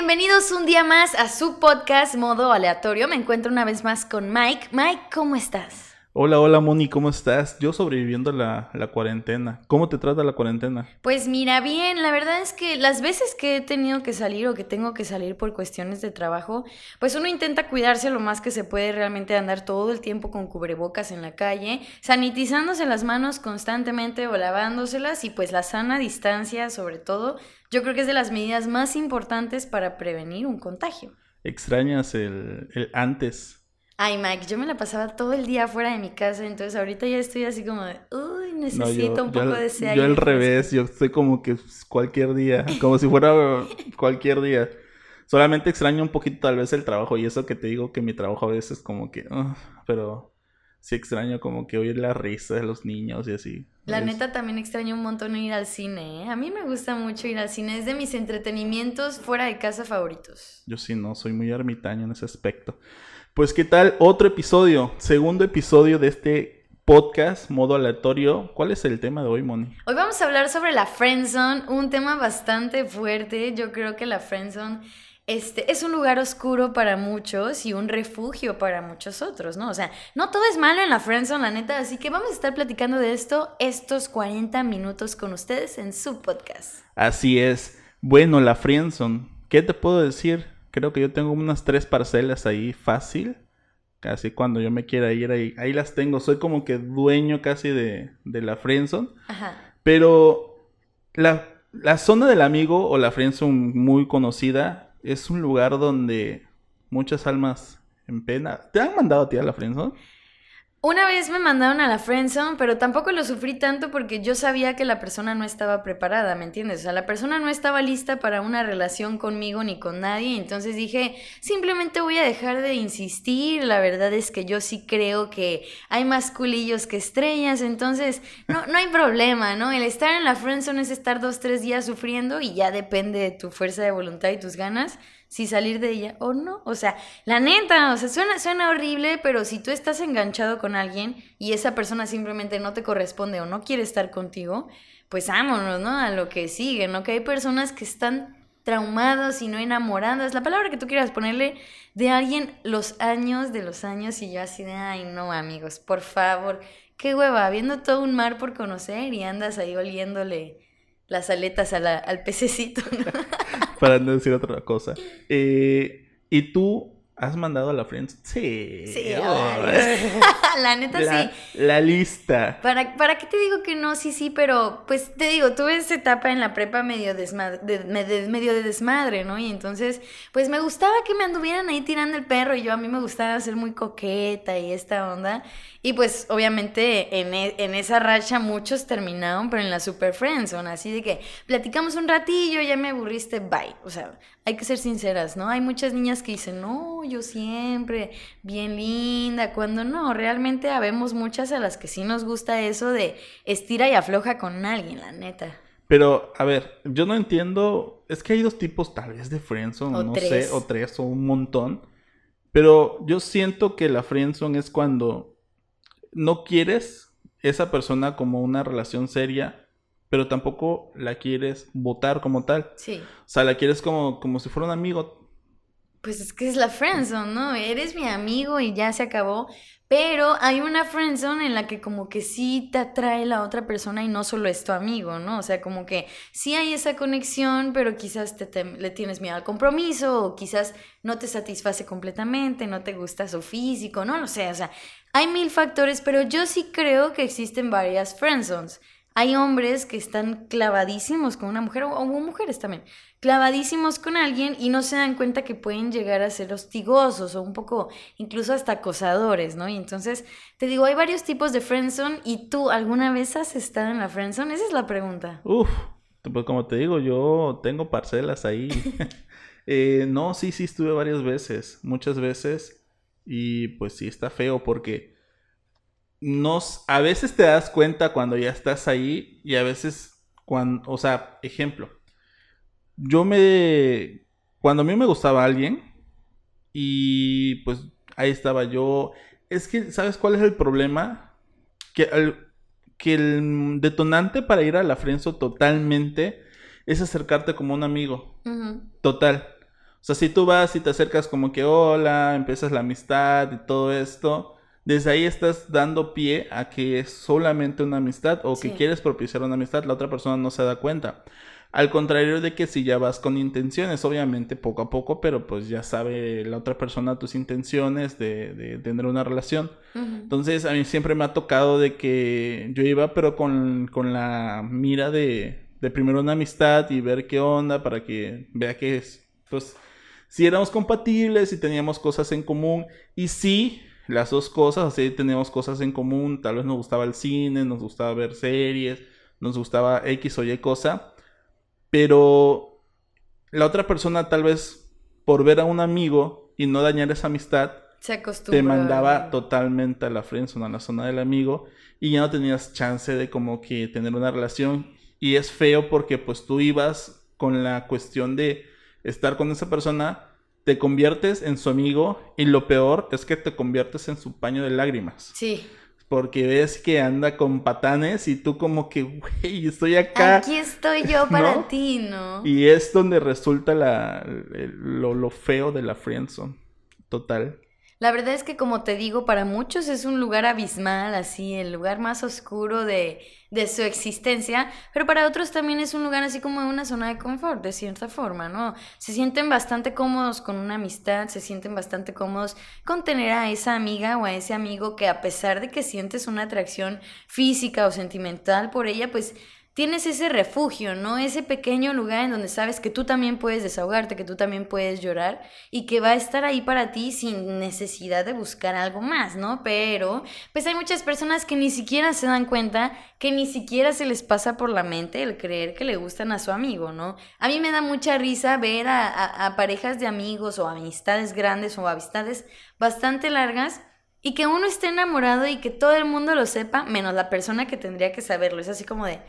Bienvenidos un día más a su podcast Modo Aleatorio. Me encuentro una vez más con Mike. Mike, ¿cómo estás? Hola, hola Moni, ¿cómo estás? Yo sobreviviendo la, la cuarentena. ¿Cómo te trata la cuarentena? Pues mira, bien, la verdad es que las veces que he tenido que salir o que tengo que salir por cuestiones de trabajo, pues uno intenta cuidarse lo más que se puede realmente andar todo el tiempo con cubrebocas en la calle, sanitizándose las manos constantemente o lavándoselas y pues la sana distancia sobre todo, yo creo que es de las medidas más importantes para prevenir un contagio. ¿Extrañas el, el antes Ay, Mike, yo me la pasaba todo el día fuera de mi casa, entonces ahorita ya estoy así como de, uy, necesito un poco de ese aire. Yo al revés, yo estoy como que cualquier día, como si fuera cualquier día. Solamente extraño un poquito tal vez el trabajo y eso que te digo que mi trabajo a veces como que, pero sí extraño como que oír la risa de los niños y así. La neta también extraño un montón ir al cine, ¿eh? A mí me gusta mucho ir al cine, es de mis entretenimientos fuera de casa favoritos. Yo sí no, soy muy ermitaño en ese aspecto. Pues qué tal, otro episodio, segundo episodio de este podcast, modo aleatorio. ¿Cuál es el tema de hoy, Moni? Hoy vamos a hablar sobre la friendzone, un tema bastante fuerte. Yo creo que la friendzone este, es un lugar oscuro para muchos y un refugio para muchos otros, ¿no? O sea, no todo es malo en la friendzone, la neta, así que vamos a estar platicando de esto estos 40 minutos con ustedes en su podcast. Así es. Bueno, la friendzone, ¿qué te puedo decir? creo que yo tengo unas tres parcelas ahí fácil. Casi cuando yo me quiera ir ahí, ahí las tengo. Soy como que dueño casi de, de la friendzone. Ajá. Pero la, la zona del amigo o la friendzone muy conocida es un lugar donde muchas almas en pena. ¿Te han mandado a ti a la friendzone? Una vez me mandaron a la friendzone, pero tampoco lo sufrí tanto porque yo sabía que la persona no estaba preparada, ¿me entiendes? O sea, la persona no estaba lista para una relación conmigo ni con nadie, entonces dije, simplemente voy a dejar de insistir, la verdad es que yo sí creo que hay más culillos que estrellas, entonces no, no hay problema, ¿no? El estar en la friendzone es estar dos, tres días sufriendo y ya depende de tu fuerza de voluntad y tus ganas si salir de ella o no. O sea, la neta, o sea, suena, suena horrible, pero si tú estás enganchado con alguien y esa persona simplemente no te corresponde o no quiere estar contigo, pues vámonos, ¿no? A lo que sigue, ¿no? Que hay personas que están traumados y no enamoradas, la palabra que tú quieras ponerle de alguien los años de los años y yo así de, ay no amigos, por favor, qué hueva, viendo todo un mar por conocer y andas ahí oliéndole las aletas al pececito. para no decir otra cosa. Eh, ¿Y tú has mandado a la Friends? Sí. Sí, la neta sí. La lista. ¿Para, ¿Para qué te digo que no? Sí, sí, pero pues te digo, tuve esa etapa en la prepa medio, desmadre, de, medio de desmadre, ¿no? Y entonces, pues me gustaba que me anduvieran ahí tirando el perro y yo a mí me gustaba ser muy coqueta y esta onda. Y pues obviamente en, e, en esa racha muchos terminaron, pero en la Super Friendzone, así de que platicamos un ratillo, ya me aburriste, bye. O sea, hay que ser sinceras, ¿no? Hay muchas niñas que dicen, no, yo siempre, bien linda, cuando no, realmente habemos muchas a las que sí nos gusta eso de estira y afloja con alguien, la neta. Pero, a ver, yo no entiendo, es que hay dos tipos tal vez de friendzone, no sé, o tres, o un montón. Pero yo siento que la friendzone es cuando no quieres esa persona como una relación seria, pero tampoco la quieres votar como tal. Sí. O sea, la quieres como, como si fuera un amigo. Pues es que es la friendzone, ¿no? Eres mi amigo y ya se acabó. Pero hay una friendzone en la que como que sí te atrae la otra persona y no solo es tu amigo, ¿no? O sea, como que sí hay esa conexión, pero quizás te, le tienes miedo al compromiso o quizás no te satisface completamente, no te gusta su físico, no lo sé, o sea, hay mil factores, pero yo sí creo que existen varias friendzones. Hay hombres que están clavadísimos con una mujer, o, mujeres también, clavadísimos con alguien y no se dan cuenta que pueden llegar a ser hostigosos o un poco, incluso hasta acosadores, ¿no? Y entonces, te digo, hay varios tipos de friendzone y tú, ¿alguna vez has estado en la friendzone? Esa es la pregunta. Uf, pues como te digo, yo tengo parcelas ahí. Eh, no, sí, sí, estuve varias veces, muchas veces. Y pues sí, está feo porque nos, a veces te das cuenta cuando ya estás ahí y a veces cuando, o sea, ejemplo, yo me, cuando a mí me gustaba alguien y pues ahí estaba yo, es que, ¿sabes cuál es el problema? Que el, que el detonante para ir a la frenzo totalmente es acercarte como un amigo. Total. O sea, si tú vas y te acercas como que hola, empiezas la amistad y todo esto, desde ahí estás dando pie a que es solamente una amistad o que quieres propiciar una amistad, la otra persona no se da cuenta. Al contrario de que si ya vas con intenciones, obviamente poco a poco, pero pues ya sabe la otra persona tus intenciones de, de tener una relación. Entonces a mí siempre me ha tocado de que yo iba pero con, con la mira de, de primero una amistad y ver qué onda para que vea que es, pues si éramos compatibles y teníamos cosas en común y sí las dos cosas, así teníamos cosas en común, tal vez nos gustaba el cine, nos gustaba ver series, nos gustaba X o Y cosa, pero la otra persona tal vez por ver a un amigo y no dañar esa amistad, se te mandaba totalmente a la friendzone, a la zona del amigo, y ya no tenías chance de como que tener una relación. Y es feo porque pues tú ibas con la cuestión de estar con esa persona, te conviertes en su amigo y lo peor es que te conviertes en su paño de lágrimas. Sí porque ves que anda con patanes y tú como que, güey, estoy acá. Aquí estoy yo para ti, ¿no? Y es donde resulta la, lo, lo, feo de la friendzone, total. La verdad es que como te digo, para muchos es un lugar abismal, así, el lugar más oscuro de, de su existencia, pero para otros también es un lugar así como una zona de confort, de cierta forma, ¿no? Se sienten bastante cómodos con una amistad, se sienten bastante cómodos con tener a esa amiga o a ese amigo que a pesar de que sientes una atracción física o sentimental por ella, pues tienes ese refugio, ¿no? Ese pequeño lugar en donde sabes que tú también puedes desahogarte, que tú también puedes llorar y que va a estar ahí para ti sin necesidad de buscar algo más, ¿no? Pero, pues hay muchas personas que ni siquiera se dan cuenta, que ni siquiera se les pasa por la mente el creer que le gustan a su amigo, ¿no? A mí me da mucha risa ver a, parejas de amigos o amistades grandes o amistades bastante largas y que uno esté enamorado y que todo el mundo lo sepa, menos la persona que tendría que saberlo. Es así como de,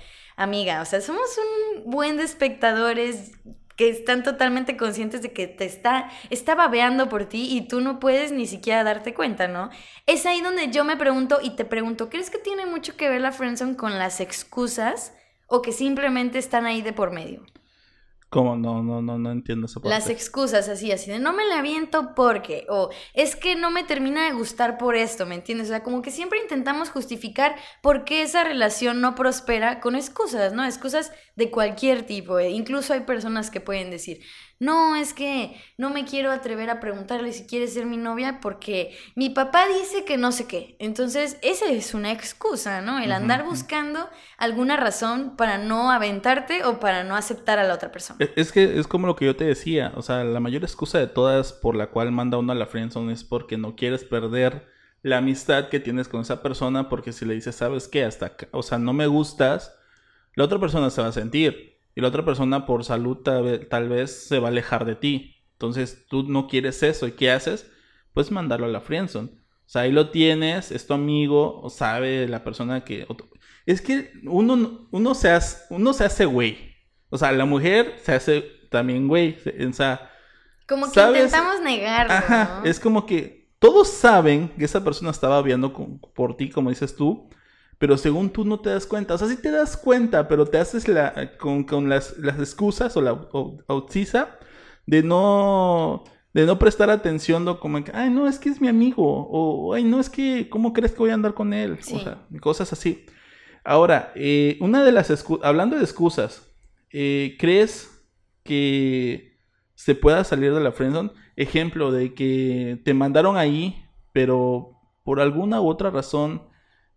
amiga, o sea, somos un buen de espectadores que están totalmente conscientes de que te está, está babeando por ti y tú no puedes ni siquiera darte cuenta, ¿no? Es ahí donde yo me pregunto y te pregunto, ¿crees que tiene mucho que ver la friendzone con las excusas o que simplemente están ahí de por medio? ¿Cómo? No, no, no, no entiendo esa parte. Las excusas así, así de no me la aviento porque, o es que no me termina de gustar por esto, ¿me entiendes? O sea, como que siempre intentamos justificar por qué esa relación no prospera con excusas, ¿no? Excusas de cualquier tipo. E incluso hay personas que pueden decir, no, es que no me quiero atrever a preguntarle si quiere ser mi novia porque mi papá dice que no sé qué. Entonces, esa es una excusa, ¿no? El andar buscando alguna razón para no aventarte o para no aceptar a la otra persona. E, es que es como lo que yo te decía, o sea, la mayor excusa de todas por la cual manda uno a la friendzone es porque no quieres perder la amistad que tienes con esa persona porque si le dices, ¿sabes qué? Hasta o sea, no me gustas, la otra persona se va a sentir y la otra persona por salud tal, vez se va a alejar de ti. Entonces tú no quieres eso y ¿qué haces? Pues mandarlo a la friendzone. O sea, ahí lo tienes, es tu amigo, o sabe la persona que... Es que uno, uno, se hace, uno se hace güey. O sea, la mujer se hace también güey. O sea... Como que intentamos negarlo. Ajá, es como que todos saben que esa persona estaba viendo por ti, como dices tú pero según tú no te das cuenta. O sea, sí te das cuenta, pero te haces la, con, las, excusas o la auxisa de no, de no prestar atención, o como ay, no, es que es mi amigo, o, ay, no, es que, ¿cómo crees que voy a andar con él? O sea, cosas así. Ahora, eh, una de las hablando de excusas, eh, ¿crees que se pueda salir de la friendzone? Ejemplo de que te mandaron ahí, pero por alguna u otra razón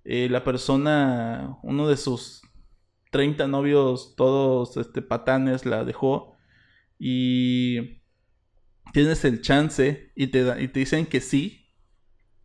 eh, la persona, uno de sus 30 novios, todos este, patanes, la dejó y tienes el chance y te, y te dicen que sí.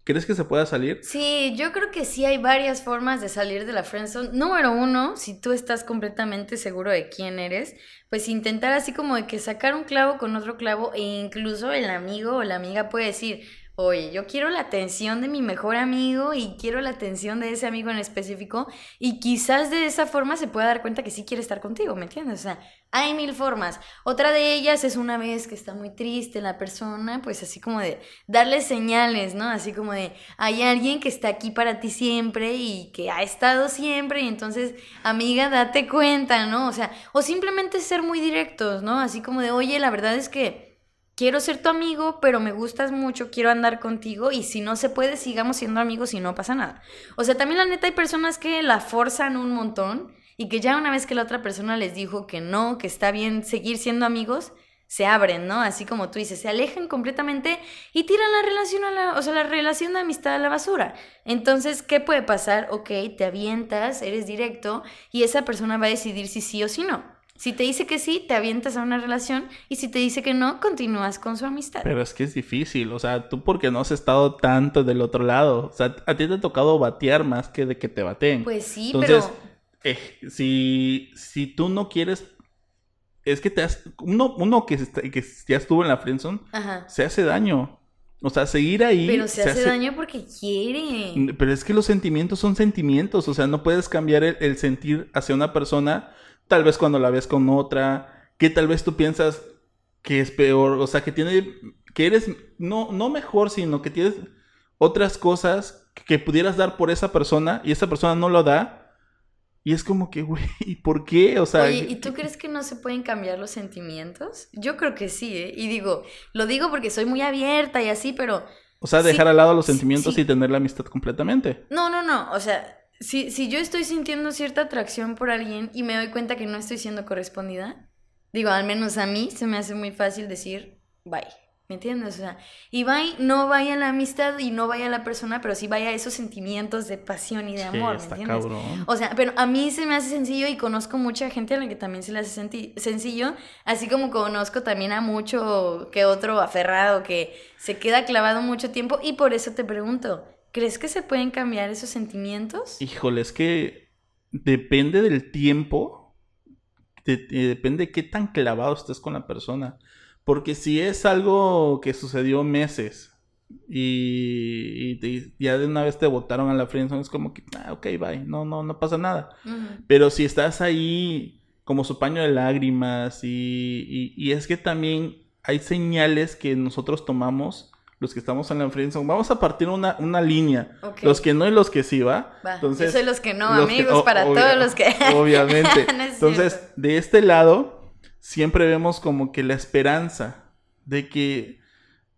¿Crees que se pueda salir? Sí, yo creo que sí hay varias formas de salir de la friendzone. Número uno, si tú estás completamente seguro de quién eres, pues intentar así como de que sacar un clavo con otro clavo e incluso el amigo o la amiga puede decir, oye, yo quiero la atención de mi mejor amigo y quiero la atención de ese amigo en específico y quizás de esa forma se pueda dar cuenta que sí quiere estar contigo, ¿me entiendes? O sea, hay mil formas. Otra de ellas es una vez que está muy triste la persona, pues así como de darle señales, ¿no? Así como de, hay alguien que está aquí para ti siempre y que ha estado siempre y entonces, amiga, date cuenta, ¿no? O sea, o simplemente ser muy directos, ¿no? Así como de, oye, la verdad es que quiero ser tu amigo, pero me gustas mucho, quiero andar contigo y si no se puede, sigamos siendo amigos y no pasa nada. O sea, también la neta hay personas que la forzan un montón y que ya una vez que la otra persona les dijo que no, que está bien seguir siendo amigos, se abren, ¿no? Así como tú dices, se alejan completamente y tiran la relación a la, o sea, la relación de amistad a la basura. Entonces, ¿qué puede pasar? Ok, te avientas, eres directo y esa persona va a decidir si sí o si no. Si te dice que sí, te avientas a una relación y si te dice que no, continúas con su amistad. Pero es que es difícil, o sea, tú porque no has estado tanto del otro lado, o sea, a ti te ha tocado batear más que de que te baten. Pues sí, Entonces, eh, si, si tú no quieres, es que te has, uno, uno que, que ya estuvo en la friendzone, se hace daño. O sea, seguir ahí. Pero se, hace, daño porque quiere. Pero es que los sentimientos son sentimientos. O sea, no puedes cambiar el sentir hacia una persona tal vez cuando la ves con otra, que tal vez tú piensas que es peor, o sea, que tiene, que eres, no, no mejor, sino que tienes otras cosas que pudieras dar por esa persona y esa persona no lo da. Y es como que, güey, ¿y por qué? O sea... Oye, ¿y tú crees que no se pueden cambiar los sentimientos? Yo creo que sí, ¿eh? Y digo, lo digo porque soy muy abierta y así, pero... O sea, dejar al lado los sentimientos y tener la amistad completamente. No, no, no. O sea, si, si yo estoy sintiendo cierta atracción por alguien y me doy cuenta que no estoy siendo correspondida, digo, al menos a mí se me hace muy fácil decir bye. ¿Me entiendes? O sea, y bye, no vaya la amistad y no vaya la persona, pero sí vaya esos sentimientos de pasión y de amor, ¿me entiendes? O sea, pero a mí se me hace sencillo y conozco mucha gente a la que también se le hace sencillo, así como conozco también a mucho que otro aferrado que se queda clavado mucho tiempo y por eso te pregunto, ¿Crees que se pueden cambiar esos sentimientos? Híjole, es que depende del tiempo, depende de qué tan clavado estés con la persona. Porque si es algo que sucedió meses y, ya de una vez te botaron a la friendzone, es como que, ah, ok, bye, no, no, no pasa nada. Pero si estás ahí como su paño de lágrimas y, y es que también hay señales que nosotros tomamos los que estamos en la friendzone, vamos a partir una, una línea. Los que no y los que sí, ¿va? Entonces, yo soy los que no, amigos, para todos los que... obviamente. Entonces, de este lado, siempre vemos como que la esperanza de que,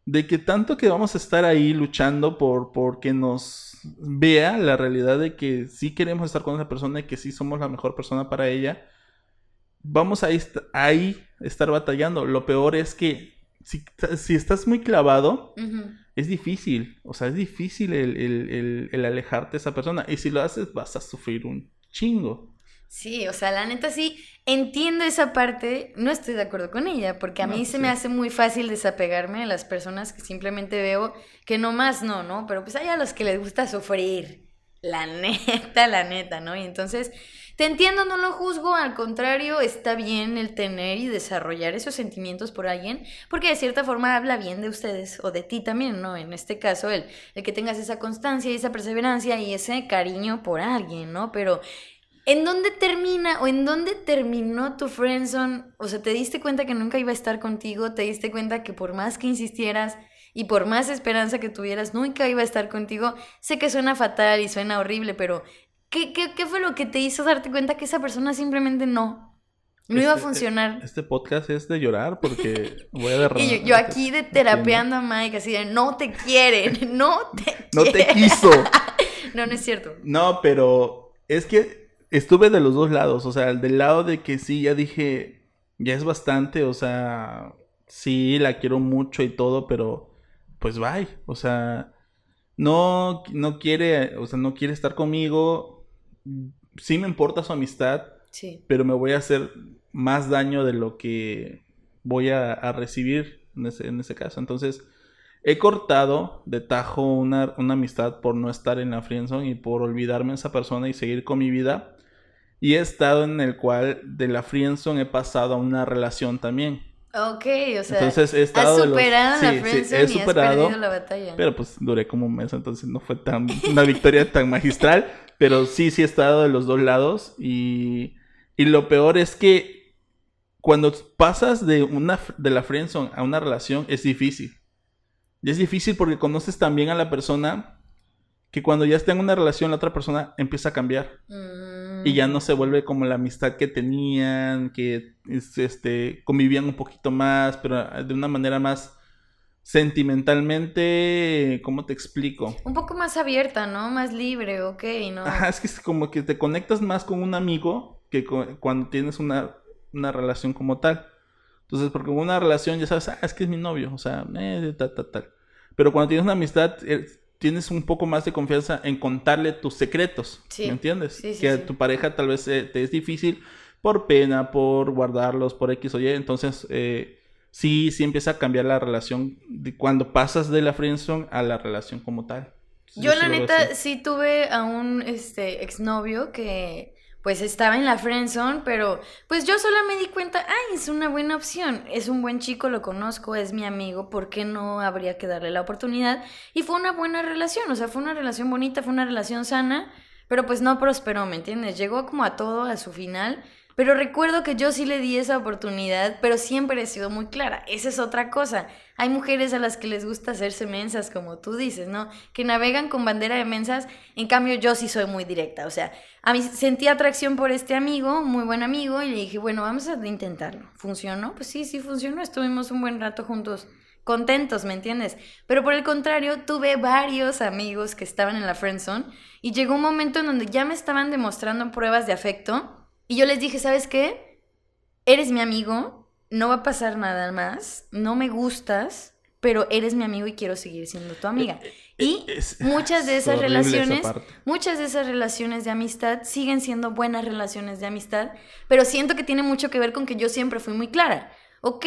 de que tanto que vamos a estar ahí luchando por, por que nos vea la realidad de que sí queremos estar con esa persona y que sí somos la mejor persona para ella, vamos a ahí estar batallando. Lo peor es que si, estás muy clavado, es difícil. O sea, es difícil el, alejarte de esa persona. Y si lo haces, vas a sufrir un chingo. Sí, o sea, la neta sí, entiendo esa parte, no estoy de acuerdo con ella, porque a mí se me hace muy fácil desapegarme de las personas que simplemente veo que no más no, ¿no? Pero pues hay a los que les gusta sufrir, la neta, la neta, ¿no? Y entonces te entiendo, no lo juzgo, al contrario, está bien el tener y desarrollar esos sentimientos por alguien, porque de cierta forma habla bien de ustedes o de ti también, ¿no? En este caso, el, el que tengas esa constancia y esa perseverancia y ese cariño por alguien, ¿no? Pero ¿En dónde termina o en dónde terminó tu friendzone? O sea, ¿te diste cuenta que nunca iba a estar contigo? ¿Te diste cuenta que por más que insistieras y por más esperanza que tuvieras, nunca iba a estar contigo? Sé que suena fatal y suena horrible, pero ¿Qué, qué, fue lo que te hizo darte cuenta que esa persona simplemente no? No iba a este, funcionar. Este podcast es de llorar porque voy a derramar. y yo, aquí de terapeando a Mike, así de no te quieren, no te No te quiso. no, no es cierto. No, pero es que estuve de los dos lados. O sea, del lado de que sí, ya dije, ya es bastante. O sea, sí, la quiero mucho y todo, pero pues bye. O sea, no, no quiere, o sea, no quiere estar conmigo sí me importa su amistad, pero me voy a hacer más daño de lo que voy a, recibir en ese, caso. Entonces, he cortado de tajo una, amistad por no estar en la friendzone y por olvidarme de esa persona y seguir con mi vida. Y he estado en el cual de la friendzone he pasado a una relación también. Ok, o sea, entonces he estado has los- superado sí, la sí, he y has perdido la batalla. Pero pues duré como un mes, entonces no fue tan una victoria tan magistral. Pero sí, sí he estado de los dos lados. Y, y lo peor es que cuando pasas de, una, de la friendzone a una relación es difícil. Y es difícil porque conoces también a la persona que cuando ya está en una relación la otra persona empieza a cambiar. Mm. Y ya no se vuelve como la amistad que tenían, que es- este, convivían un poquito más, pero de una manera más sentimentalmente, ¿cómo te explico? Un poco más abierta, ¿no? Más libre, ok, ¿no? Ajá, es que es como que te conectas más con un amigo que cu- cuando tienes una, una relación como tal. Entonces, porque una relación ya sabes, ah, es que es mi novio, o sea, eh, tal, tal, tal. Pero cuando tienes una amistad, tienes un poco más de confianza en contarle tus secretos, Sí. ¿me entiendes? Sí, sí, que a tu pareja tal vez eh, te es difícil por pena, por guardarlos, por X o Y. Entonces, eh, sí, sí empieza a cambiar la relación de cuando pasas de la friendzone a la relación como tal. Yo sí la neta sí tuve a un este exnovio que pues estaba en la friendzone, pero pues yo sola me di cuenta, ay, es una buena opción, es un buen chico, lo conozco, es mi amigo, ¿por qué no habría que darle la oportunidad? Y fue una buena relación, o sea, fue una relación bonita, fue una relación sana, pero pues no prosperó, ¿me entiendes? Llegó como a todo, a su final. Pero recuerdo que yo sí le di esa oportunidad, pero siempre he sido muy clara. Esa es otra cosa. Hay mujeres a las que les gusta hacerse mensas, como tú dices, ¿no? Que navegan con bandera de mensas. En cambio, yo sí soy muy directa. O sea, a mí sentí atracción por este amigo, muy buen amigo, y le dije, bueno, vamos a intentarlo. ¿Funcionó? Pues sí, sí funcionó. Estuvimos un buen rato juntos contentos, ¿me entiendes? Pero por el contrario, tuve varios amigos que estaban en la friendzone y llegó un momento en donde ya me estaban demostrando pruebas de afecto y yo les dije, ¿sabes qué? Eres mi amigo, no va a pasar nada más, no me gustas, pero eres mi amigo y quiero seguir siendo tu amiga. Y Es- muchas de es esas esa relaciones, muchas de esas relaciones de amistad siguen siendo buenas relaciones de amistad, pero siento que tiene mucho que ver con que yo siempre fui muy clara. Ok,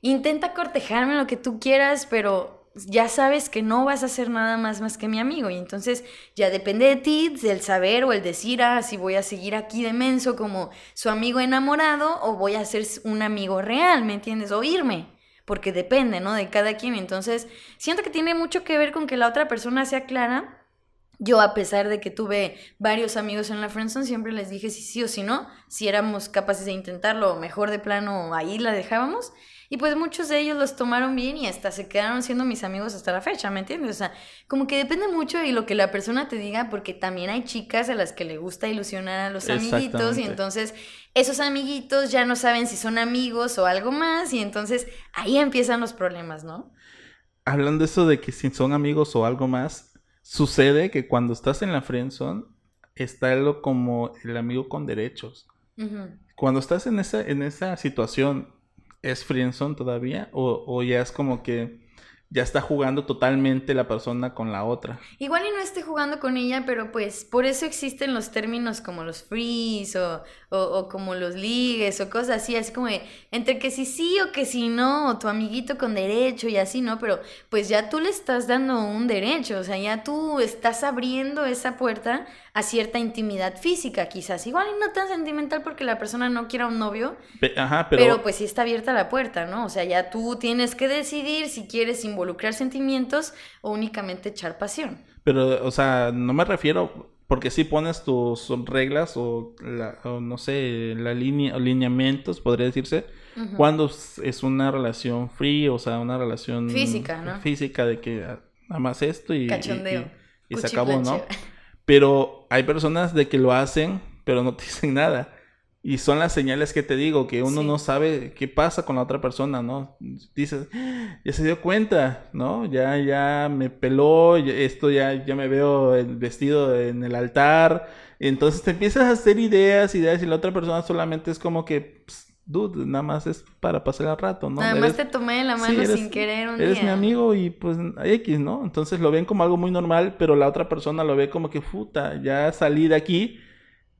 intenta cortejarme lo que tú quieras, pero ya sabes que no vas a hacer nada más más que mi amigo y entonces ya depende de ti, del saber o el decir, ah, si voy a seguir aquí de menso como su amigo enamorado o voy a ser un amigo real, ¿me entiendes? O irme porque depende, ¿no? De cada quien. Entonces, siento que tiene mucho que ver con que la otra persona sea clara. Yo, a pesar de que tuve varios amigos en la friendzone, siempre les dije si sí o si no, si éramos capaces de intentarlo, o mejor de plano, ahí la dejábamos. Y pues muchos de ellos los tomaron bien y hasta se quedaron siendo mis amigos hasta la fecha, ¿me entiendes? O sea, como que depende mucho de lo que la persona te diga, porque también hay chicas a las que le gusta ilusionar a los amiguitos y entonces esos amiguitos ya no saben si son amigos o algo más y entonces ahí empiezan los problemas, ¿no? Hablando de eso de que si son amigos o algo más, sucede que cuando estás en la friendzone está algo como el amigo con derechos. Cuando estás en esa, en esa situación, ¿es friendzone todavía? O, o ya es como que ya está jugando totalmente la persona con la otra? Igual y no esté jugando con ella, pero pues por eso existen los términos como los frees o, o, o como los ligues o cosas así, así como de, entre que si sí o que si no, o tu amiguito con derecho y así, ¿no? Pero pues ya tú le estás dando un derecho, o sea, ya tú estás abriendo esa puerta a cierta intimidad física, quizás. Igual y no tan sentimental porque la persona no quiera un novio, Pe- Ajá, pero, pero, pues sí está abierta la puerta, ¿no? O sea, ya tú tienes que decidir si quieres involucrar sentimientos o únicamente echar pasión. pero, o sea, no me refiero, porque si pones tus reglas o, la- o no sé, la línea, lineamientos, podría decirse, cuando es- una relación free, o sea, una relación Física, ¿no? Física de que ah, nada más esto y, Cachondeo. y- y se acabó, ¿no? Pero hay personas de que lo hacen, pero no te dicen nada. Y son las señales que te digo, que uno Sí. no sabe qué pasa con la otra persona, ¿no? Dices, "Ah, ya se dio cuenta, ¿no? Ya, ya me peló, ya- esto ya, ya me veo el vestido en el altar. Entonces te empiezas a hacer ideas, ideas, y la otra persona solamente es como que, "Ps, dude, nada más es para pasar el rato, ¿no? Nada más te tomé la Sí, mano eres- sin querer un Eres día. mi amigo y pues X, ¿no? Entonces lo ven como algo muy normal, pero la otra persona lo ve como que, puta, ya salí de aquí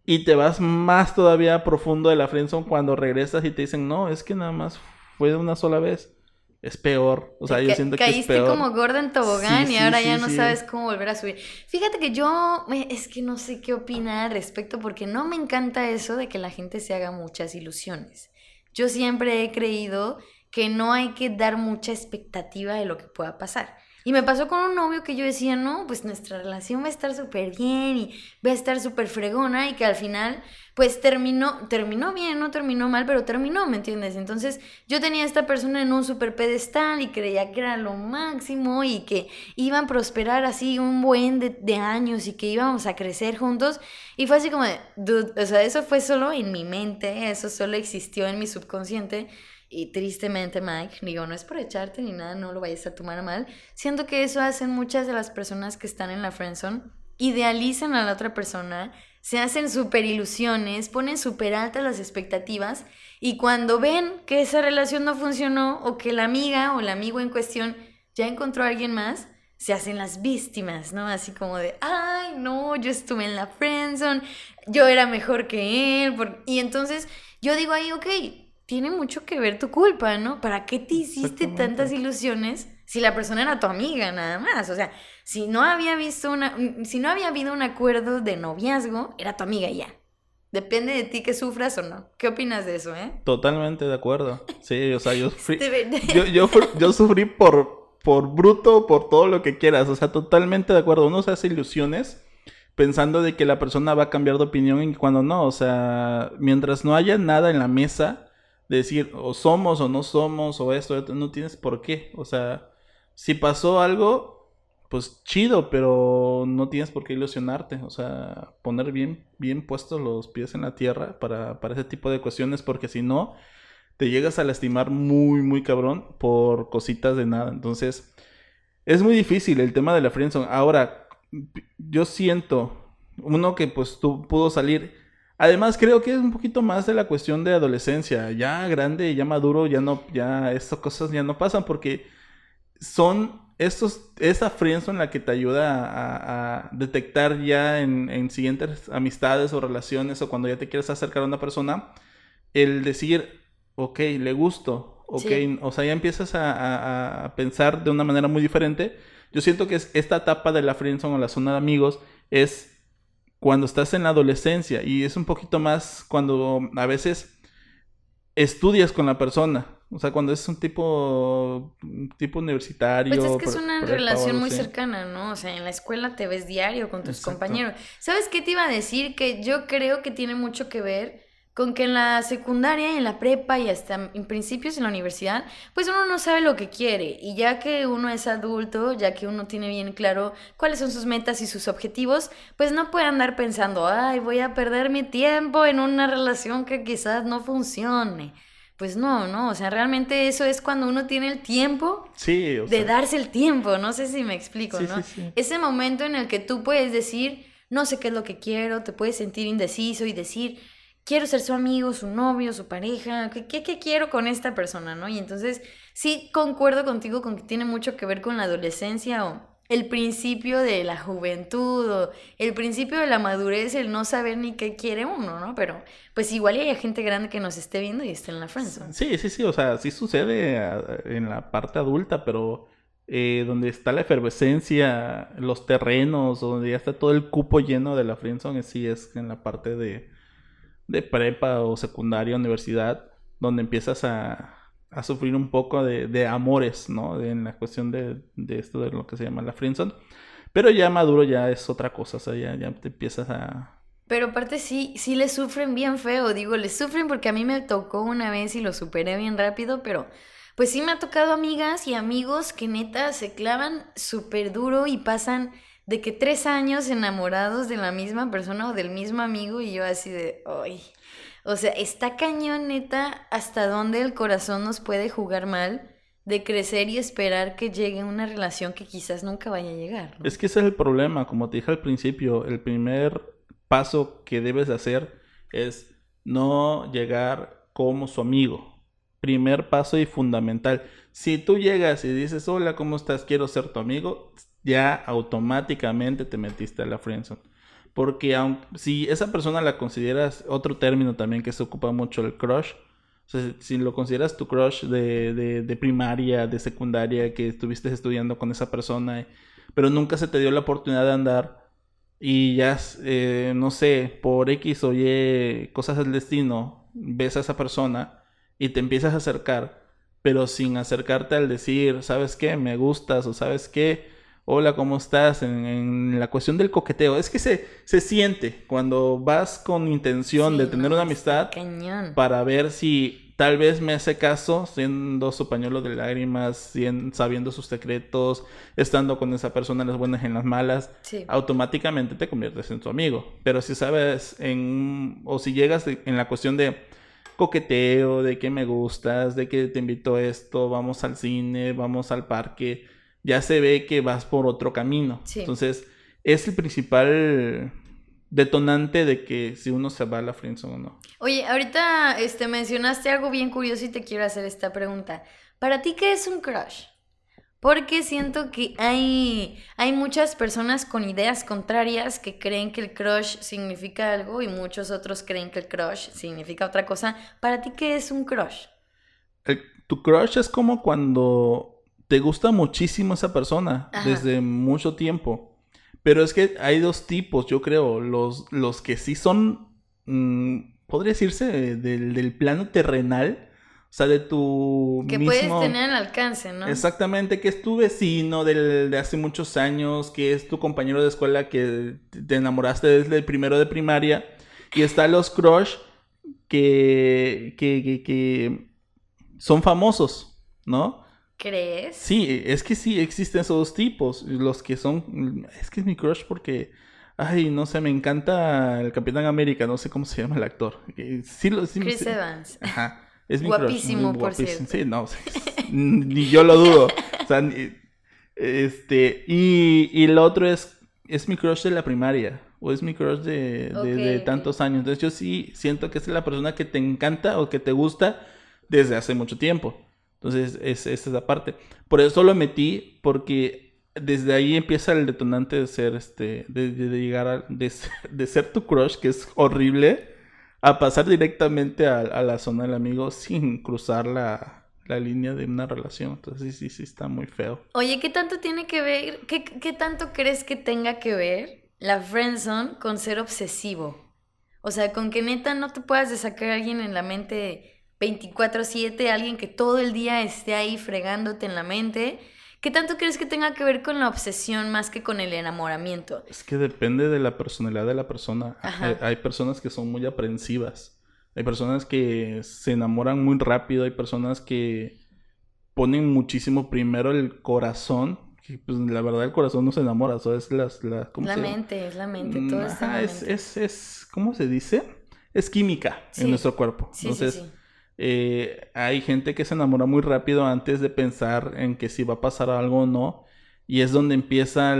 y te vas más todavía profundo de la friendzone cuando regresas y te dicen, no, es que nada más fue de una sola vez. Es peor. O sea, Te yo siento que es Caíste peor. como gorda en tobogán Sí, y sí, ahora sí, ya no sabes cómo volver a subir. Fíjate que yo es que no sé qué opinar al respecto porque no me encanta eso de que la gente se haga muchas ilusiones. Yo siempre he creído que no hay que dar mucha expectativa de lo que pueda pasar. Y me pasó con un novio que yo decía, no, pues nuestra relación va a estar súper bien y va a estar súper fregona y que al final, pues terminó, terminó bien, no terminó mal, pero terminó, ¿me entiendes? Entonces yo tenía a esta persona en un súper pedestal y creía que era lo máximo y que iban a prosperar así un buen de, de, años y que íbamos a crecer juntos. Y fue así como de, o sea, eso fue solo en mi mente, eso solo existió en mi subconsciente. Y tristemente, Mike, digo, no es por echarte ni nada, no lo vayas a tomar mal. Siento que eso hacen muchas de las personas que están en la friendzone. Idealizan a la otra persona, se hacen súper ilusiones, ponen súper altas las expectativas y cuando ven que esa relación no funcionó o que la amiga o el amigo en cuestión ya encontró a alguien más, se hacen las víctimas, ¿no? Así como de, ay, no, yo estuve en la friendzone, yo era mejor que él. Y entonces yo digo ahí, ok, tiene mucho que ver tu culpa, ¿no? ¿Para qué te hiciste tantas ilusiones si la persona era tu amiga nada más? O sea, si no había visto una, si no había habido un acuerdo de noviazgo, era tu amiga ya. Depende de ti que sufras o no. ¿Qué opinas de eso, eh? Totalmente de acuerdo. Sí, o sea, yo sufrí, yo, yo, yo sufrí por, por bruto, por todo lo que quieras. O sea, totalmente de acuerdo. Uno se hace ilusiones pensando de que la persona va a cambiar de opinión y cuando no. O sea, mientras no haya nada en la mesa, decir o somos o no somos o esto, no tienes por qué. O sea, si pasó algo, pues chido, pero no tienes por qué ilusionarte. O sea, poner bien, bien puestos los pies en la tierra para, para ese tipo de cuestiones, porque si no, te llegas a lastimar muy, muy cabrón por cositas de nada. Entonces, es muy difícil el tema de la friendzone. Ahora, yo siento, uno que pues tú pudo salir Además, creo que es un poquito más de la cuestión de adolescencia. Ya grande, ya maduro, ya no, ya estas cosas ya no pasan porque son estos, esa friendzone la que te ayuda a, detectar ya en, siguientes amistades o relaciones o cuando ya te quieres acercar a una persona, el decir, ok, le gusto, ok, o sea, ya empiezas a, a, pensar de una manera muy diferente. Yo siento que es esta etapa de la friendzone o la zona de amigos es cuando estás en la adolescencia y es un poquito más cuando a veces estudias con la persona. O sea, cuando es un tipo, tipo universitario. Pues es que es una relación muy cercana, ¿no? O sea, en la escuela te ves diario con tus compañeros. ¿Sabes qué te iba a decir? Que yo creo que tiene mucho que ver con que en la secundaria, en la prepa y hasta en principios en la universidad, pues uno no sabe lo que quiere. Y ya que uno es adulto, ya que uno tiene bien claro cuáles son sus metas y sus objetivos, pues no puede andar pensando, ay, voy a perder mi tiempo en una relación que quizás no funcione. Pues no, no, o sea, realmente eso es cuando uno tiene el tiempo de darse el tiempo, no sé si me explico, ¿no? Ese momento en el que tú puedes decir, no sé qué es lo que quiero, te puedes sentir indeciso y decir, quiero ser su amigo, su novio, su pareja, ¿qué, qué, quiero con esta persona, no? Y entonces sí concuerdo contigo con que tiene mucho que ver con la adolescencia o el principio de la juventud o el principio de la madurez, el no saber ni qué quiere uno, ¿no? Pero pues igual hay gente grande que nos esté viendo y esté en la friendzone. Sí, sí, sí, o sea, sí sucede ah, en la parte adulta, pero eh, donde está la efervescencia, los terrenos, donde ya está todo el cupo lleno de la friendzone, sí es en la parte de de prepa o secundaria, universidad, donde empiezas a, a sufrir un poco de, de amores, ¿no? en la cuestión de, de, esto de lo que se llama la friendzone. Pero ya maduro ya es otra cosa, o sea, ya, ya te empiezas a... Pero aparte sí, sí le sufren bien feo, digo, le sufren porque a mí me tocó una vez y lo superé bien rápido, pero pues sí me ha tocado amigas y amigos que neta se clavan súper duro y pasan de que tres años enamorados de la misma persona o del mismo amigo y yo así de, ay, o sea, está cañón neta hasta dónde el corazón nos puede jugar mal de crecer y esperar que llegue una relación que quizás nunca vaya a llegar. Es que ese es el problema, como te dije al principio, el primer paso que debes hacer es no llegar como su amigo. Primer paso y fundamental. Si tú llegas y dices, hola, ¿cómo estás? Quiero ser tu amigo, ya automáticamente te metiste a la friendzone. Porque aunque, si esa persona la consideras, otro término también que se ocupa mucho, el crush, si lo consideras tu crush de, de, de, primaria, de secundaria, que estuviste estudiando con esa persona, pero nunca se te dio la oportunidad de andar y ya, eh, no sé, por X o Y cosas del destino, ves a esa persona y te empiezas a acercar, pero sin acercarte al decir, ¿sabes qué? Me gustas o ¿sabes qué? Hola, ¿cómo estás? En, la cuestión del coqueteo. Es que se, se siente cuando vas con intención de tener una amistad para ver si tal vez me hace caso, siendo su pañuelo de lágrimas, sabiendo sus secretos, estando con esa persona en las buenas y en las malas, automáticamente te conviertes en tu amigo. Pero si sabes en, o si llegas en la cuestión de coqueteo, de que me gustas, de que te invito a esto, vamos al cine, vamos al parque, ya se ve que vas por otro camino. Entonces, es el principal detonante de que si uno se va a la friendzone o no. Oye, ahorita este, mencionaste algo bien curioso y te quiero hacer esta pregunta. ¿Para ti qué es un crush? Porque siento que hay, hay muchas personas con ideas contrarias que creen que el crush significa algo y muchos otros creen que el crush significa otra cosa. ¿Para ti qué es un crush? tu crush es como cuando te gusta muchísimo esa persona desde mucho tiempo pero es que hay dos tipos, yo creo. Los, los que sí son, mm, podría decirse, del, del, plano terrenal. O sea, de tu Que puedes tener al alcance, ¿no? Exactamente, que es tu vecino del, de hace muchos años, que es tu compañero de escuela que te enamoraste desde el primero de primaria. Y están los crush que, que, que, que son famosos, ¿no? ¿Crees? Sí, es que sí, existen esos dos tipos. Los que son. Es que es mi crush porque. Ay, no sé, me encanta el Capitán América, no sé cómo se llama el actor. Sí, Chris Evans. Ajá. Es mi guapísimo, por cierto. Sí, no, ni yo lo dudo. O sea, este, y, y el otro es, es mi crush de la primaria, o es mi crush de, de, tantos años. Entonces yo sí siento que es la persona que te encanta o que te gusta desde hace mucho tiempo. Entonces, es, esa es la parte. Por eso lo metí, porque desde ahí empieza el detonante de ser, este, de, llegar de, ser tu crush, que es horrible, a pasar directamente a, la zona del amigo sin cruzar la, línea de una relación. Entonces, sí, sí, está muy feo. Oye, ¿qué tanto tiene que ver, qué, qué tanto crees que tenga que ver la friendzone con ser obsesivo? O sea, con que neta no te puedas sacar a alguien en la mente 24/7, alguien que todo el día esté ahí fregándote en la mente. ¿Qué tanto crees que tenga que ver con la obsesión más que con el enamoramiento? Es que depende de la personalidad de la persona. Hay, personas que son muy aprensivas. Hay personas que se enamoran muy rápido. Hay personas que ponen muchísimo primero el corazón. pues la verdad el corazón no se enamora. Eso es las, la, la mente, es la mente. Todo mm, está es, Es, es, ¿cómo se dice? Es química en nuestro cuerpo. Entonces, eh, hay gente que se enamora muy rápido antes de pensar en que si va a pasar algo o no. Y es donde empieza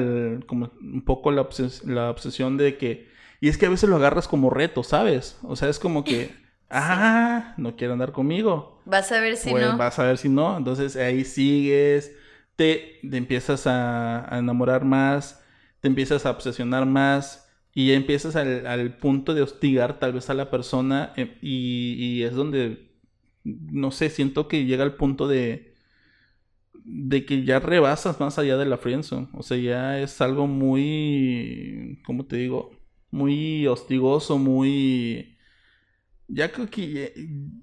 como un poco la, la obsesión de que... Y es que a veces lo agarras como reto, ¿sabes? O sea, es como que... Ah, no quiere andar conmigo. Vas a ver si pues, no. Vas a ver si no. Entonces ahí sigues, te, empiezas a, enamorar más, te empiezas a obsesionar más y ya empiezas al, punto de hostigar tal vez a la persona eh, y, es donde no sé, siento que llega al punto de de que ya rebasas más allá de la friendzone, o sea, ya es algo muy ¿cómo te digo? muy hostigoso, muy ya creo que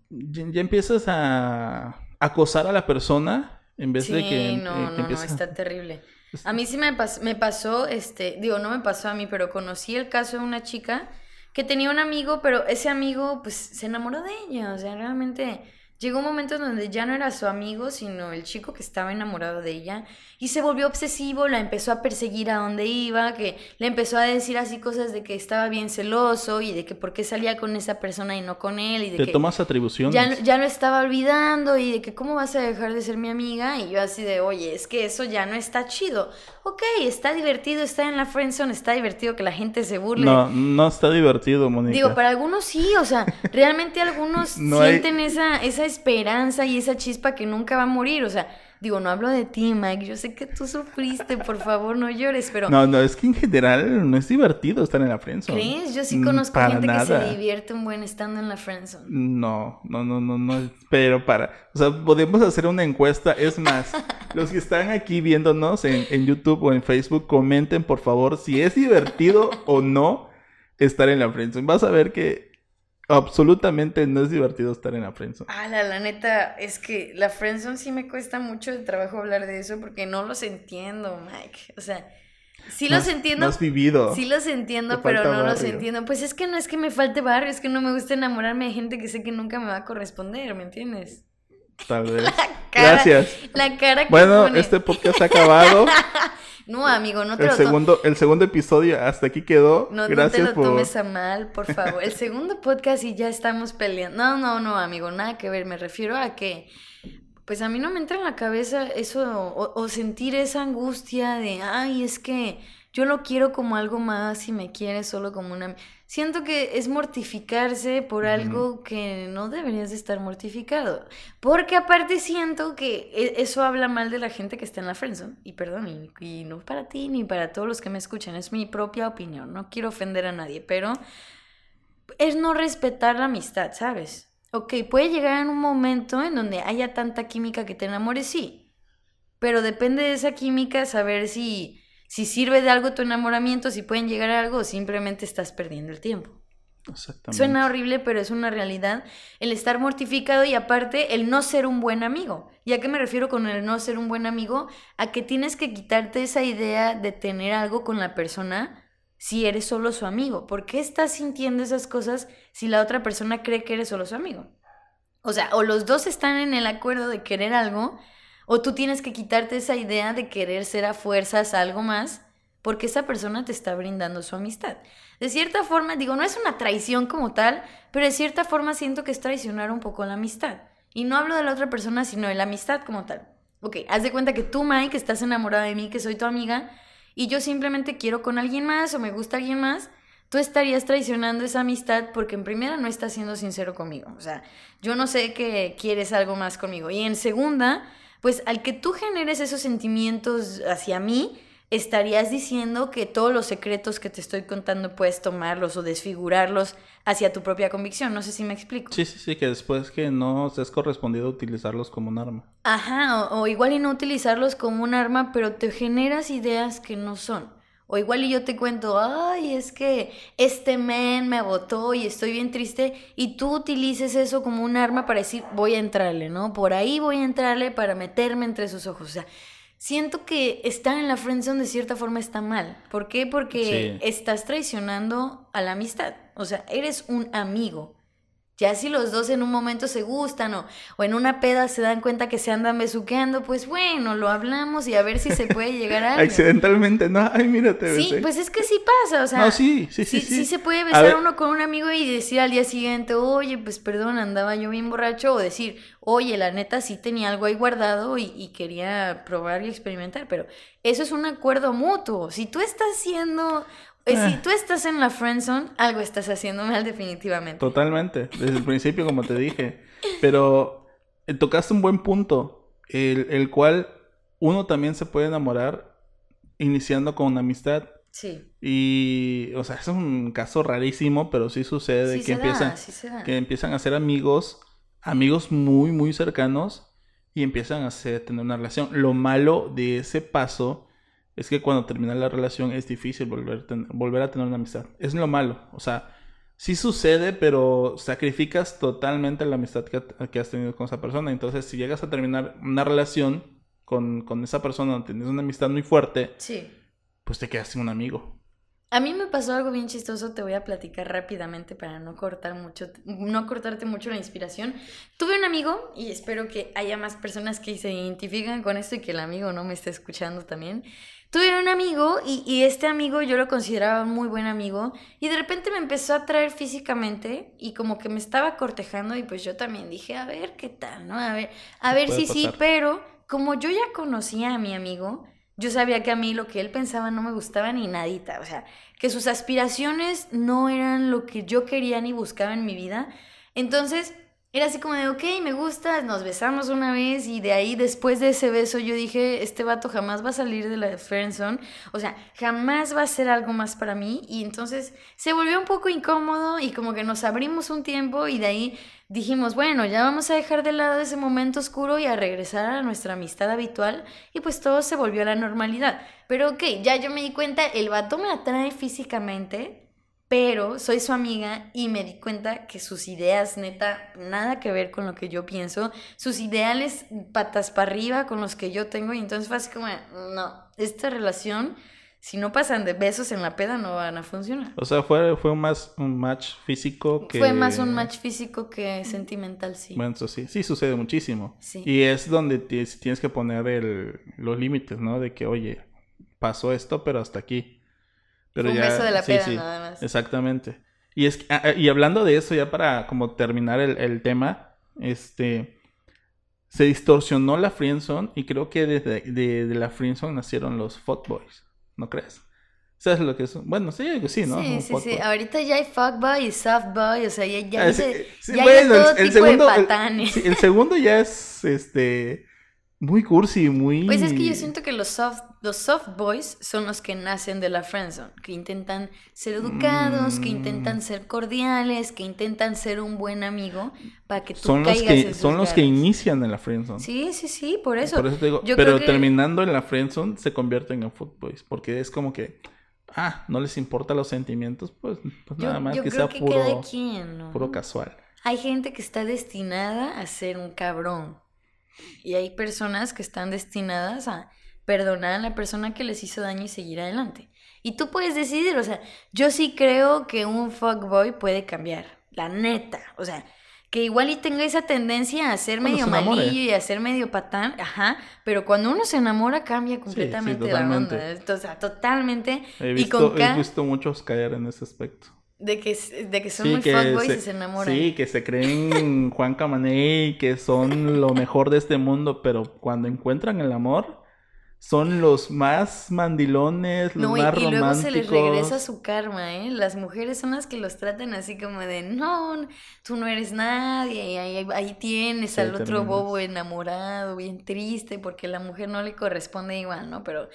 ya, empiezas a acosar a la persona en vez de que no, no, no, está terrible. A mí sí me, me pasó, este, digo, no me pasó a mí, pero conocí el caso de una chica que tenía un amigo, pero ese amigo pues se enamoró de ella, o sea, realmente llegó un momento en donde ya no era su amigo, sino el chico que estaba enamorado de ella y se volvió obsesivo, la empezó a perseguir a donde iba, que le empezó a decir así cosas de que estaba bien celoso y de que por qué salía con esa persona y no con él y de ¿Te que tomas atribuciones? Ya, ya lo estaba olvidando y de que cómo vas a dejar de ser mi amiga y yo así de, oye, es que eso ya no está chido. Ok, está divertido estar en la friendzone, está divertido que la gente se burle. No, no está divertido, Mónica. Digo, para algunos sí, o sea, realmente algunos sienten esa, esa esperanza y esa chispa que nunca va a morir, o sea Digo, no hablo de ti, Mike. Yo sé que tú sufriste, por favor, no llores, pero. No, no, es que en general no es divertido estar en la friendzone. ¿Crees? Yo sí mm, conozco gente que se divierte un buen estando en la friendzone. No, no, no, no, no. Pero para. O sea, podemos hacer una encuesta. Es más, los que están aquí viéndonos en, en YouTube o en Facebook, comenten, por favor, si es divertido o no estar en la friendzone. Vas a ver que absolutamente no es divertido estar en la friendzone. Ah, la, la neta, es que la friendzone sí me cuesta mucho de trabajo hablar de eso porque no los entiendo, Mike. O sea, sí los entiendo. No has vivido. Sí los entiendo, Te pero no los entiendo. Pues es que no es que me falte barrio, es que no me gusta enamorarme de gente que sé que nunca me va a corresponder, ¿me entiendes? Tal vez. Cara- Gracias. La cara que Bueno, pone. este podcast ha acabado. No, amigo, no te El lo segundo, el segundo episodio hasta aquí quedó. No, no te Gracias lo por. tomes a mal, por favor. El segundo podcast y ya estamos peleando. No, no, no, amigo, nada que ver. Me refiero a que, pues a mí no me entra en la cabeza eso o, o sentir esa angustia de, ay, es que yo lo quiero como algo más y me quiere solo como una... Siento que es mortificarse por algo que no deberías de estar mortificado. Porque aparte siento que e- eso habla mal de la gente que está en la friendzone. Y perdón, y, y no para ti ni para todos los que me escuchan, es mi propia opinión. No quiero ofender a nadie, pero es no respetar la amistad, ¿sabes? Ok, puede llegar en un momento en donde haya tanta química que te enamores, sí. Pero depende de esa química saber si, si sirve de algo tu enamoramiento, si pueden llegar a algo simplemente estás perdiendo el tiempo. Exactamente. Suena horrible, pero es una realidad el estar mortificado y aparte el no ser un buen amigo. ¿Y a qué me refiero con el no ser un buen amigo? A que tienes que quitarte esa idea de tener algo con la persona si eres solo su amigo. ¿Por qué estás sintiendo esas cosas si la otra persona cree que eres solo su amigo? O sea, o los dos están en el acuerdo de querer algo, o tú tienes que quitarte esa idea de querer ser a fuerzas algo más, porque esa persona te está brindando su amistad. De cierta forma, digo, no es una traición como tal, pero de cierta forma siento que es traicionar un poco la amistad. Y no hablo de la otra persona, sino de la amistad como tal. Ok, haz de cuenta que tú, Mike, estás enamorada de mí, que soy tu amiga, y yo simplemente quiero con alguien más o me gusta alguien más, tú estarías traicionando esa amistad porque en primera no estás siendo sincero conmigo. O sea, yo no sé que quieres algo más conmigo. Y en segunda, pues al que tú generes esos sentimientos hacia mí, estarías diciendo que todos los secretos que te estoy contando puedes tomarlos o desfigurarlos hacia tu propia convicción. No sé si me explico. Sí, sí, sí, que después que no seas correspondido utilizarlos como un arma. Ajá, o, o igual y no utilizarlos como un arma, pero te generas ideas que no son. O igual y yo te cuento, ay, es que este men me votó y estoy bien triste, y tú utilices eso como un arma para decir, voy a entrarle, ¿no? Por ahí voy a entrarle para meterme entre sus ojos. O sea, siento que estar en la friendzone de cierta forma está mal. ¿Por qué? Porque Sí. estás traicionando a la amistad. O sea, eres un amigo. Ya si los dos en un momento se gustan o, o en una peda se dan cuenta que se andan besuqueando, pues bueno, lo hablamos y a ver si se puede llegar a algo. Accidentalmente, no, ay, mira, te Sí, besé. pues es que sí pasa, o sea, No, sí, sí, sí, sí, sí. se puede besar uno con un amigo y decir al día siguiente, oye, pues perdón, andaba yo bien borracho, o decir, oye, la neta sí tenía algo ahí guardado y, y quería probar y experimentar, pero eso es un acuerdo mutuo. Si tú estás eh, si Ah. tú estás en la friendzone, algo estás haciendo mal definitivamente. Totalmente, desde el principio, como te dije. Pero eh, tocaste un buen punto, el, el cual uno también se puede enamorar iniciando con una amistad. Sí. Y, o sea, es un caso rarísimo, pero sí sucede Sí que empiezan, da, sí que empiezan a ser amigos, amigos muy, muy cercanos, y empiezan a ser- tener una relación. Lo malo de ese paso es que cuando termina la relación es difícil volver, a ten- volver a tener una amistad. Es lo malo. O sea, sí sucede, pero sacrificas totalmente la amistad que, que has tenido con esa persona. Entonces, si llegas a terminar una relación con, con esa persona, tienes una amistad muy fuerte, Sí. pues te quedas sin un amigo. A mí me pasó algo bien chistoso, te voy a platicar rápidamente para no cortar mucho, no cortarte mucho la inspiración. Tuve un amigo y espero que haya más personas que se identifican con esto y que el amigo no me esté escuchando también. Tuve un amigo y, y este amigo yo lo consideraba un muy buen amigo y de repente me empezó a atraer físicamente y como que me estaba cortejando y pues yo también dije, a ver qué tal, ¿no? A ver, a ver si sí, pasar. pero como yo ya conocía a mi amigo, yo sabía que a mí lo que él pensaba no me gustaba ni nadita, o sea, que sus aspiraciones no eran lo que yo quería ni buscaba en mi vida. Entonces, era así como de, ok, me gusta, nos besamos una vez y de ahí, después de ese beso, yo dije, este vato jamás va a salir de la friendzone, o sea, jamás va a ser algo más para mí. Y entonces se volvió un poco incómodo y como que nos abrimos un tiempo y de ahí dijimos, bueno, ya vamos a dejar de lado ese momento oscuro y a regresar a nuestra amistad habitual y pues todo se volvió a la normalidad. Pero ok, ya yo me di cuenta, el vato me atrae físicamente, pero soy su amiga y me di cuenta que sus ideas, neta, nada que ver con lo que yo pienso, sus ideales patas para arriba con los que yo tengo, y entonces fue así como, no, esta relación, si no pasan de besos en la peda, no van a funcionar. O sea, fue, fue más un match físico que... Fue más un match físico que sentimental, sí. Bueno, eso sí, sí sucede muchísimo. Sí. Y es donde ti- tienes que poner el, los límites, ¿no? De que, oye, pasó esto, pero hasta aquí. Pero un beso de la peda nada más. Exactamente. Y, es, ah, ah, y hablando de eso, ya para como terminar el, el tema, este... Se distorsionó la friendzone y creo que desde de, de la friendzone nacieron los fuckboys, ¿no crees? ¿Sabes lo que es? Bueno, sí, sí, ¿no? Sí, sí, sí. Ahorita ya hay fuckboy y softboy, o sea, ya, ya, Ah, hay sí, de- sí, ya hay bueno, de todo el- el tipo segundo- de el- patanes. Sí, el segundo ya es este muy cursi, muy Pues es que yo siento que los soft, los soft boys son los que nacen de la friendzone, que intentan ser educados, que Mm. intentan ser cordiales, que intentan ser un buen amigo para que tú son los caigas que son los que inician en la friendzone. Sí, sí, sí, por eso. Por eso te digo, Yo pero creo que- terminando en la friendzone se convierten en footboys, porque es como que ah, no les importa los sentimientos, pues, pues yo, nada más yo que creo sea que puro cada quien, ¿no? puro casual. Hay gente que está destinada a ser un cabrón. Y hay personas que están destinadas a perdonar a la persona que les hizo daño y seguir adelante. Y tú puedes decidir, o sea, yo sí creo que un fuckboy puede cambiar, la neta. O sea, que igual y tenga esa tendencia a ser Cuando medio se malillo y a ser medio patán, ajá, pero cuando uno se enamora cambia completamente la totalmente. onda. Entonces, o sea, totalmente. He y visto, con he visto muchos caer en ese aspecto. De que, de que son Sí, muy que fuckboys se, y se enamoran. sí, que se creen Juan Camaney, que son lo mejor de este mundo, pero cuando encuentran el amor, son los más mandilones, los No, y, más y luego románticos. se les regresa su karma, ¿eh? Las mujeres son las que los tratan así como de, no, tú no eres nadie, y ahí, ahí tienes Sí, al otro bobo enamorado, bien triste, porque la mujer no le corresponde igual, ¿no? Pero,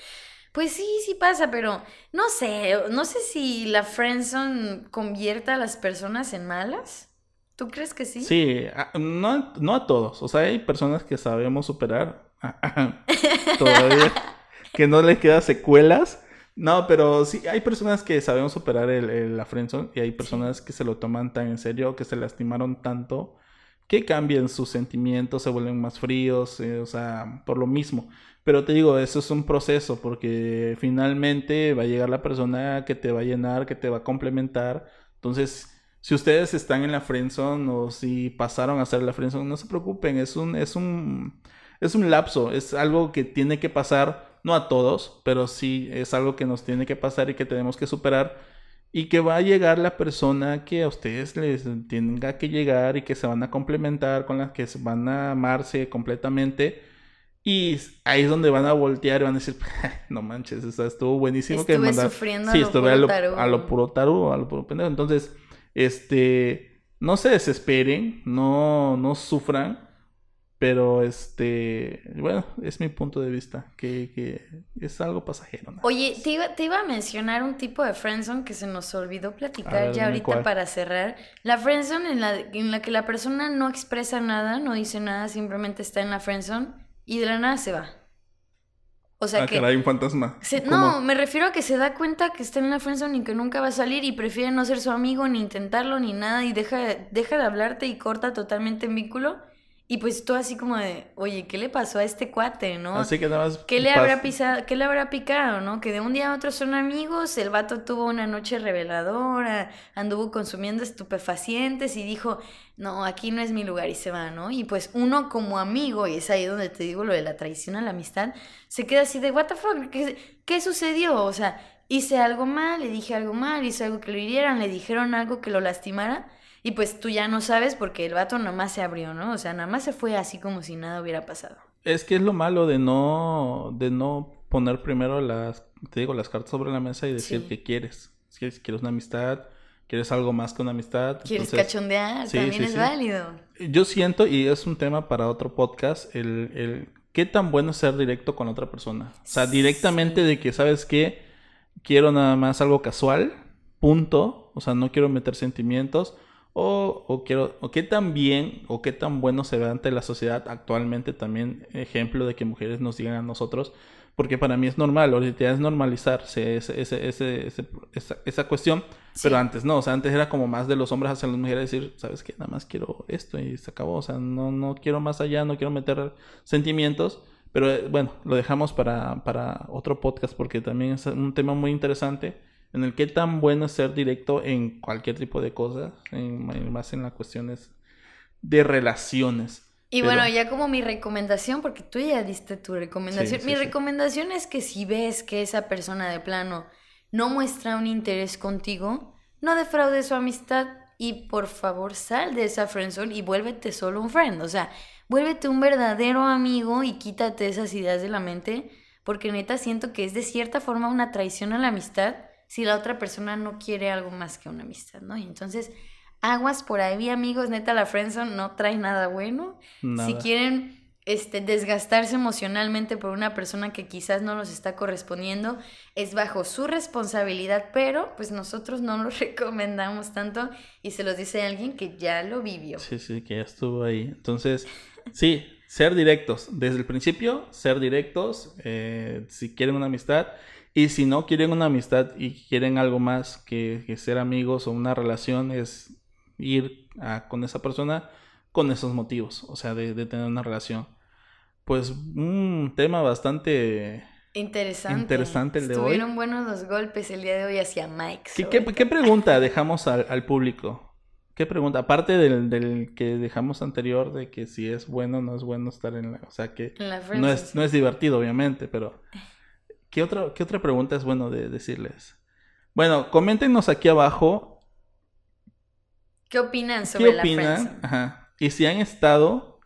pues sí, sí pasa, pero no sé, no sé si la friendzone convierta a las personas en malas. ¿Tú crees que sí? Sí, a- no, no a todos. O sea, hay personas que sabemos superar todavía, que no les queda secuelas. No, pero sí, hay personas que sabemos superar el, el- la friendzone y hay personas que se lo toman tan en serio, que se lastimaron tanto, que cambian sus sentimientos, se vuelven más fríos, eh, o sea, por lo mismo. Pero te digo, eso es un proceso porque finalmente va a llegar la persona que te va a llenar, que te va a complementar. Entonces, si ustedes están en la friendzone o si pasaron a ser la friendzone, no se preocupen, es un, es un, es un lapso, es algo que tiene que pasar, no a todos, pero sí es algo que nos tiene que pasar y que tenemos que superar y que va a llegar la persona que a ustedes les tenga que llegar y que se van a complementar, con las que se van a amarse completamente. Y ahí es donde van a voltear y van a decir, no manches, o sea, estuvo buenísimo que Estuve mandar- sufriendo a Sí, lo estuve puro a lo, tarugo. a lo puro tarugo, a lo puro pendejo. Entonces, este, no se desesperen, no, no sufran, pero este, bueno, es mi punto de vista, que, que es algo pasajero. ¿no? Oye, te iba, te iba a mencionar un tipo de friendzone que se nos olvidó platicar ver, ya ahorita cuál. para cerrar. La friendzone en la, en la que la persona no expresa nada, no dice nada, simplemente está en la friendzone y de la nada se va. O sea ah, que... caray, un fantasma. no, me refiero a que se da cuenta que está en la friendzone y que nunca va a salir y prefiere no ser su amigo, ni intentarlo, ni nada y deja, deja de hablarte y corta totalmente el vínculo. Y pues tú así como de, oye, ¿qué le pasó a este cuate, no? Así que nada más. ¿Qué le habrá pisado, qué le habrá picado, no? Que de un día a otro son amigos, el vato tuvo una noche reveladora, anduvo consumiendo estupefacientes y dijo, no, aquí no es mi lugar y se va, ¿no? Y pues uno como amigo, y es ahí donde te digo lo de la traición a la amistad, se queda así de, what the fuck, ¿qué, qué sucedió? O sea, hice algo mal, le dije algo mal, hice algo que lo hirieran, le dijeron algo que lo lastimara. Y pues tú ya no sabes porque el vato nomás se abrió, ¿no? O sea, nada más se fue así como si nada hubiera pasado. Es que es lo malo de no, de no poner primero las, te digo, las cartas sobre la mesa y decir Sí. qué quieres. Si quieres una amistad, quieres algo más que una amistad. ¿Quieres entonces- cachondear? sí, También sí, es válido. Yo siento, y es un tema para otro podcast, el, el qué tan bueno es ser directo con la otra persona. O sea, directamente de que, ¿sabes qué? Quiero nada más algo casual, punto. O sea, no quiero meter sentimientos. O, o quiero, o qué tan bien o qué tan bueno se ve ante la sociedad actualmente también ejemplo de que mujeres nos digan a nosotros, porque para mí es normal, ahorita es normalizarse ese, ese, ese, esa, esa, cuestión, pero antes no, o sea, antes era como más de los hombres hacia las mujeres decir, ¿sabes qué? Nada más quiero esto y se acabó, o sea, no, no quiero más allá, no quiero meter sentimientos, pero eh, bueno, lo dejamos para, para otro podcast porque también es un tema muy interesante en el que tan bueno es ser directo en cualquier tipo de cosas, en, más en las cuestiones de relaciones. Y bueno, ya como mi recomendación, porque tú ya diste tu recomendación, mi recomendación es que si ves que esa persona de plano no muestra un interés contigo, no defraudes su amistad y por favor sal de esa friendzone y vuélvete solo un friend, o sea, vuélvete un verdadero amigo y quítate esas ideas de la mente, porque neta siento que es de cierta forma una traición a la amistad si la otra persona no quiere algo más que una amistad, ¿no? Y entonces, aguas por ahí, amigos, neta, la friendzone no trae nada bueno. Si quieren este, desgastarse emocionalmente por una persona que quizás no nos está correspondiendo, es bajo su responsabilidad, pero pues nosotros no lo recomendamos tanto y se los dice alguien que ya lo vivió. Sí, sí, que ya estuvo ahí. Entonces, sí, ser directos. Desde el principio, ser directos. Eh, si quieren una amistad, y si no quieren una amistad y quieren algo más que, ser amigos o una relación, es ir con esa persona con esos motivos, o sea, de, tener una relación. Pues un tema bastante interesante, interesante el de Estuvieron buenos los golpes el día de hoy hacia Mike. ¿Qué, pregunta dejamos al, público? ¿Qué pregunta? Aparte del, que dejamos anterior de que si es bueno o no es bueno estar en la... O sea, que no, es, no es divertido, obviamente, pero... ¿Qué otra, qué otra pregunta es bueno de decirles? Bueno, coméntenos aquí abajo. ¿Qué opinan sobre ¿Qué opinan? Ajá. Y si han estado,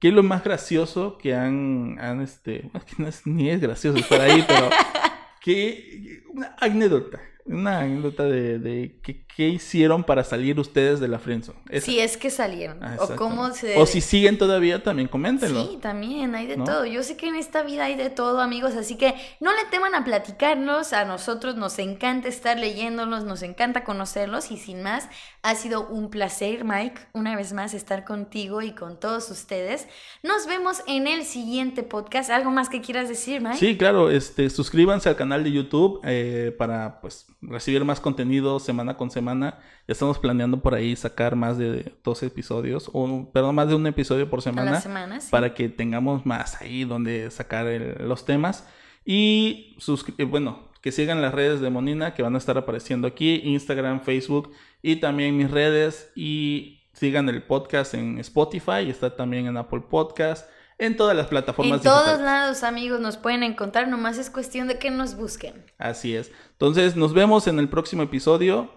¿qué es lo más gracioso que han, han este, no es, ni es gracioso estar ahí, pero ¿qué, una anécdota una anécdota de, de qué, hicieron para salir ustedes de la friendzone. Si es que salieron. Ah, o cómo se... O si siguen todavía, también coméntenlo. Sí, también, hay de todo. Yo sé que en esta vida hay de todo, amigos, así que no le teman a platicarnos. A nosotros nos encanta estar leyéndolos, nos encanta conocerlos y sin más, ha sido un placer, Mike, una vez más estar contigo y con todos ustedes. Nos vemos en el siguiente podcast. ¿Algo más que quieras decir, Mike? Sí, claro, este, suscríbanse al canal de YouTube eh, para, pues, recibir más contenido semana con semana. Ya estamos planeando por ahí sacar más de dos episodios, o perdón, más de un episodio por semana. Para que tengamos más ahí donde sacar los temas. Y eh, bueno, que sigan las redes de Monina que van a estar apareciendo aquí, Instagram, Facebook y también mis redes. Y sigan el podcast en Spotify, está también en Apple Podcast en todas las plataformas. En todos lados, amigos, nos pueden encontrar, nomás es cuestión de que nos busquen. Así es. Entonces, nos vemos en el próximo episodio.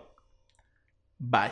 Bye.